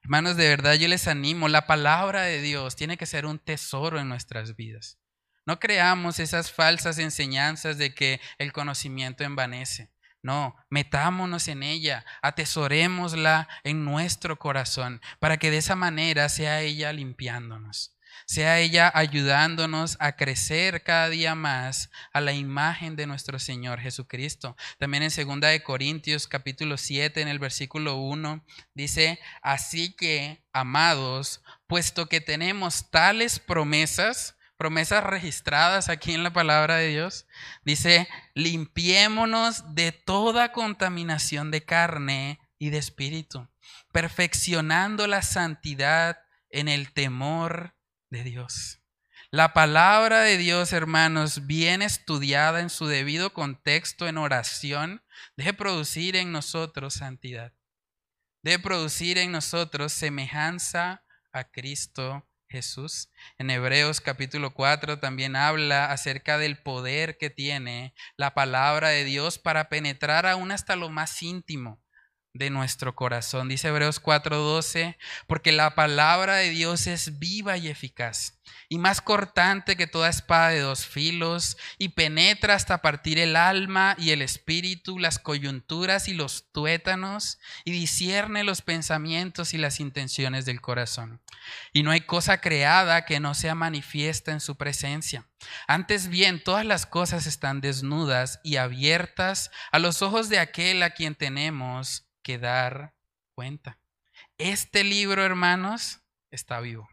Hermanos, de verdad yo les animo, la palabra de Dios tiene que ser un tesoro en nuestras vidas. No creamos esas falsas enseñanzas de que el conocimiento envanece. No, metámonos en ella, atesorémosla en nuestro corazón, para que de esa manera sea ella limpiándonos, sea ella ayudándonos a crecer cada día más a la imagen de nuestro Señor Jesucristo. También en 2 de Corintios capítulo 7 en el versículo 1 dice, "Así que, amados, puesto que tenemos tales promesas, promesas registradas aquí en la palabra de Dios. Dice, limpiémonos de toda contaminación de carne y de espíritu, perfeccionando la santidad en el temor de Dios. La palabra de Dios, hermanos, bien estudiada en su debido contexto en oración, debe producir en nosotros santidad. Debe producir en nosotros semejanza a Cristo Jesús. En Hebreos capítulo 4 también habla acerca del poder que tiene la palabra de Dios para penetrar aún hasta lo más íntimo de nuestro corazón. Dice Hebreos 4:12, porque la palabra de Dios es viva y eficaz y más cortante que toda espada de dos filos, y penetra hasta partir el alma y el espíritu, las coyunturas y los tuétanos, y discierne los pensamientos y las intenciones del corazón. Y no hay cosa creada que no sea manifiesta en su presencia. Antes bien, todas las cosas están desnudas y abiertas a los ojos de aquel a quien tenemos que dar cuenta. Este libro, hermanos, está vivo.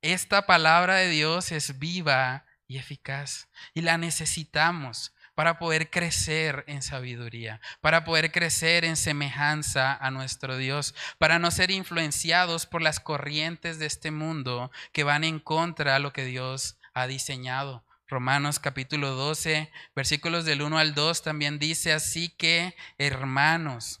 Esta palabra de Dios es viva y eficaz y la necesitamos para poder crecer en sabiduría, para poder crecer en semejanza a nuestro Dios, para no ser influenciados por las corrientes de este mundo que van en contra de lo que Dios ha diseñado. Romanos capítulo 12, versículos del 1 al 2 también dice, así que hermanos,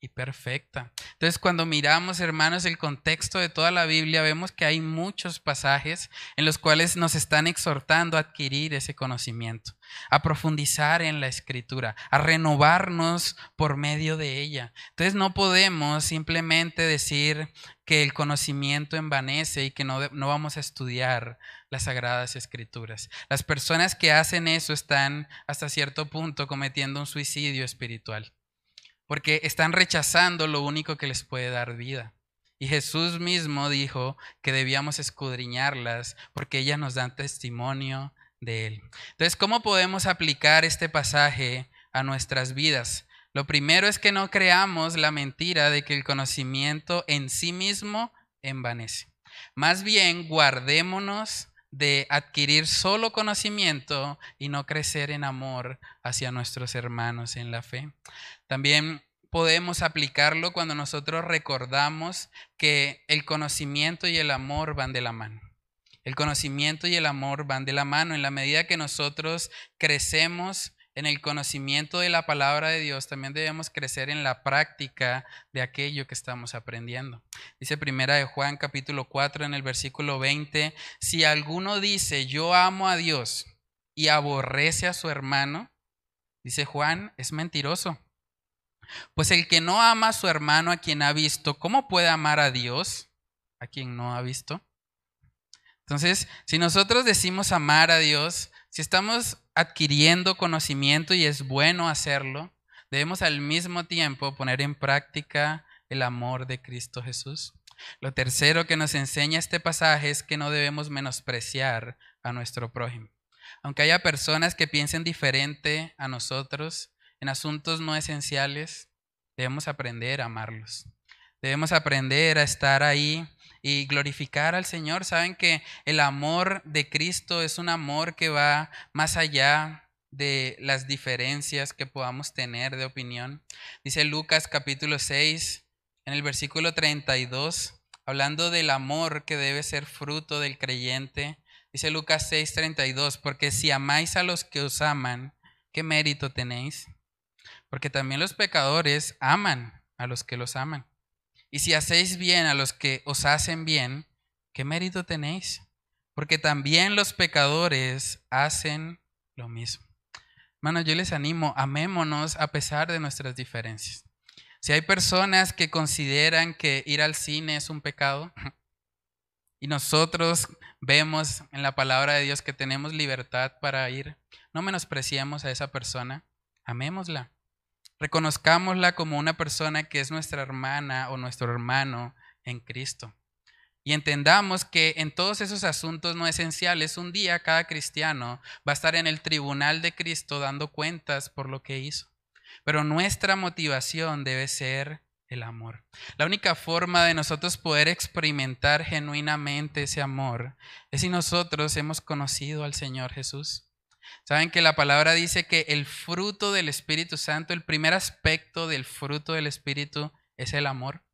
y perfecta. Entonces, cuando miramos, hermanos, el contexto de toda la Biblia, vemos que hay muchos pasajes en los cuales nos están exhortando a adquirir ese conocimiento, a profundizar en la escritura, a renovarnos por medio de ella. Entonces, no podemos simplemente decir que el conocimiento envanece y que no, no vamos a estudiar las sagradas escrituras. Las personas que hacen eso están hasta cierto punto cometiendo un suicidio espiritual porque están rechazando lo único que les puede dar vida. Y Jesús mismo dijo que debíamos escudriñarlas porque ellas nos dan testimonio de Él. Entonces, ¿cómo podemos aplicar este pasaje a nuestras vidas? Lo primero es que no creamos la mentira de que el conocimiento en sí mismo envanece. Más bien, guardémonos de adquirir solo conocimiento y no crecer en amor hacia nuestros hermanos en la fe. También podemos aplicarlo cuando nosotros recordamos que el conocimiento y el amor van de la mano. El conocimiento y el amor van de la mano en la medida que nosotros crecemos en el conocimiento de la palabra de Dios, también debemos crecer en la práctica de aquello que estamos aprendiendo. Dice primera de Juan capítulo 4 en el versículo 20, si alguno dice, yo amo a Dios y aborrece a su hermano, dice Juan, es mentiroso. Pues el que no ama a su hermano a quien ha visto, ¿cómo puede amar a Dios a quien no ha visto? Entonces, si nosotros decimos amar a Dios, si estamos adquiriendo conocimiento y es bueno hacerlo, debemos al mismo tiempo poner en práctica el amor de Cristo Jesús. Lo tercero que nos enseña este pasaje es que no debemos menospreciar a nuestro prójimo. Aunque haya personas que piensen diferente a nosotros en asuntos no esenciales, debemos aprender a amarlos. Debemos aprender a estar ahí y glorificar al Señor. Saben que el amor de Cristo es un amor que va más allá de las diferencias que podamos tener de opinión. Dice Lucas capítulo 6, en el versículo 32, hablando del amor que debe ser fruto del creyente. Dice Lucas 6, 32, porque si amáis a los que os aman, ¿qué mérito tenéis? Porque también los pecadores aman a los que los aman. Y si hacéis bien a los que os hacen bien, ¿qué mérito tenéis? Porque también los pecadores hacen lo mismo. Hermanos, yo les animo, amémonos a pesar de nuestras diferencias. Si hay personas que consideran que ir al cine es un pecado y nosotros vemos en la palabra de Dios que tenemos libertad para ir, no menospreciemos a esa persona, amémosla. Reconozcámosla como una persona que es nuestra hermana o nuestro hermano en Cristo. Y entendamos que en todos esos asuntos no esenciales, un día cada cristiano va a estar en el tribunal de Cristo dando cuentas por lo que hizo. Pero nuestra motivación debe ser el amor. La única forma de nosotros poder experimentar genuinamente ese amor es si nosotros hemos conocido al Señor Jesús. Saben que la palabra dice que el fruto del Espíritu Santo, el primer aspecto del fruto del Espíritu es el amor.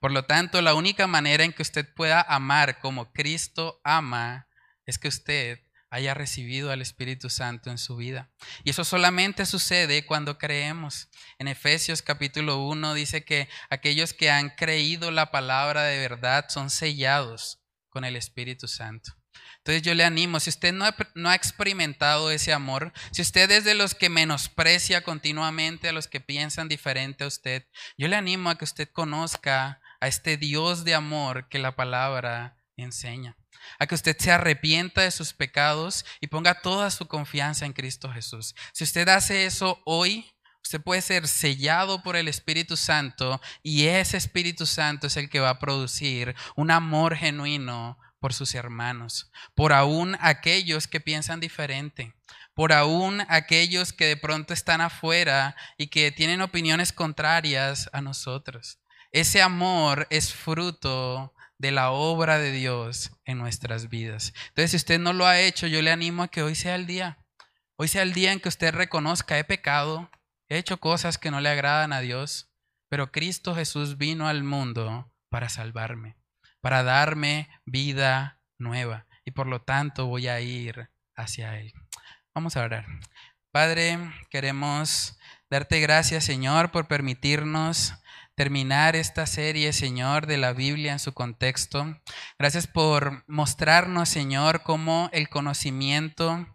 Por lo tanto, la única manera en que usted pueda amar como Cristo ama es que usted haya recibido al Espíritu Santo en su vida. Y eso solamente sucede cuando creemos. En Efesios capítulo 1 dice que aquellos que han creído la palabra de verdad son sellados con el Espíritu Santo. Entonces yo le animo, si usted no ha, experimentado ese amor, si usted es de los que menosprecia continuamente a los que piensan diferente a usted, yo le animo a que usted conozca a este Dios de amor que la palabra enseña, a que usted se arrepienta de sus pecados y ponga toda su confianza en Cristo Jesús. Si usted hace eso hoy, Usted puede ser sellado por el Espíritu Santo y ese Espíritu Santo es el que va a producir un amor genuino por sus hermanos, por aún aquellos que piensan diferente, por aún aquellos que de pronto están afuera y que tienen opiniones contrarias a nosotros. Ese amor es fruto de la obra de Dios en nuestras vidas. Entonces, si usted no lo ha hecho, yo le animo a que hoy sea el día. Hoy sea el día en que usted reconozca, he pecado, he hecho cosas que no le agradan a Dios, pero Cristo Jesús vino al mundo para salvarme para darme vida nueva. Y por lo tanto voy a ir hacia Él. Vamos a orar. Padre, queremos darte gracias, Señor, por permitirnos terminar esta serie, Señor, de la Biblia en su contexto. Gracias por mostrarnos, Señor, cómo el conocimiento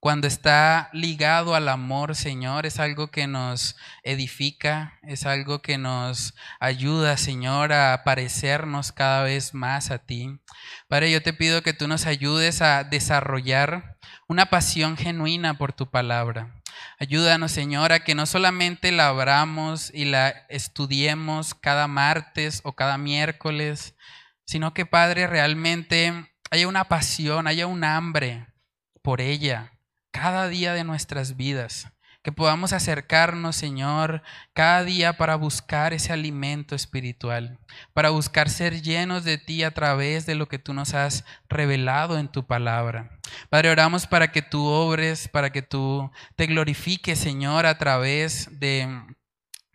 cuando está ligado al amor, Señor, es algo que nos edifica, es algo que nos ayuda, Señor, a parecernos cada vez más a ti. Padre, yo te pido que tú nos ayudes a desarrollar una pasión genuina por tu palabra. Ayúdanos, Señor, a que no solamente la abramos y la estudiemos cada martes o cada miércoles, sino que, Padre, realmente haya una pasión, haya un hambre por ella cada día de nuestras vidas. Que podamos acercarnos, Señor, cada día para buscar ese alimento espiritual, para buscar ser llenos de ti a través de lo que tú nos has revelado en tu palabra. Padre, oramos para que tú obres, para que tú te glorifiques, Señor, a través de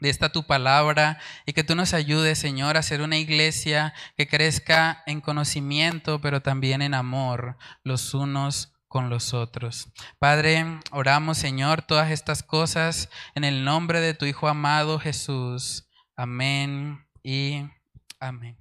de esta tu palabra y que tú nos ayudes, Señor, a ser una iglesia que crezca en conocimiento, pero también en amor los unos con los otros. Padre, oramos, Señor, todas estas cosas en el nombre de tu Hijo amado Jesús. Amén y amén.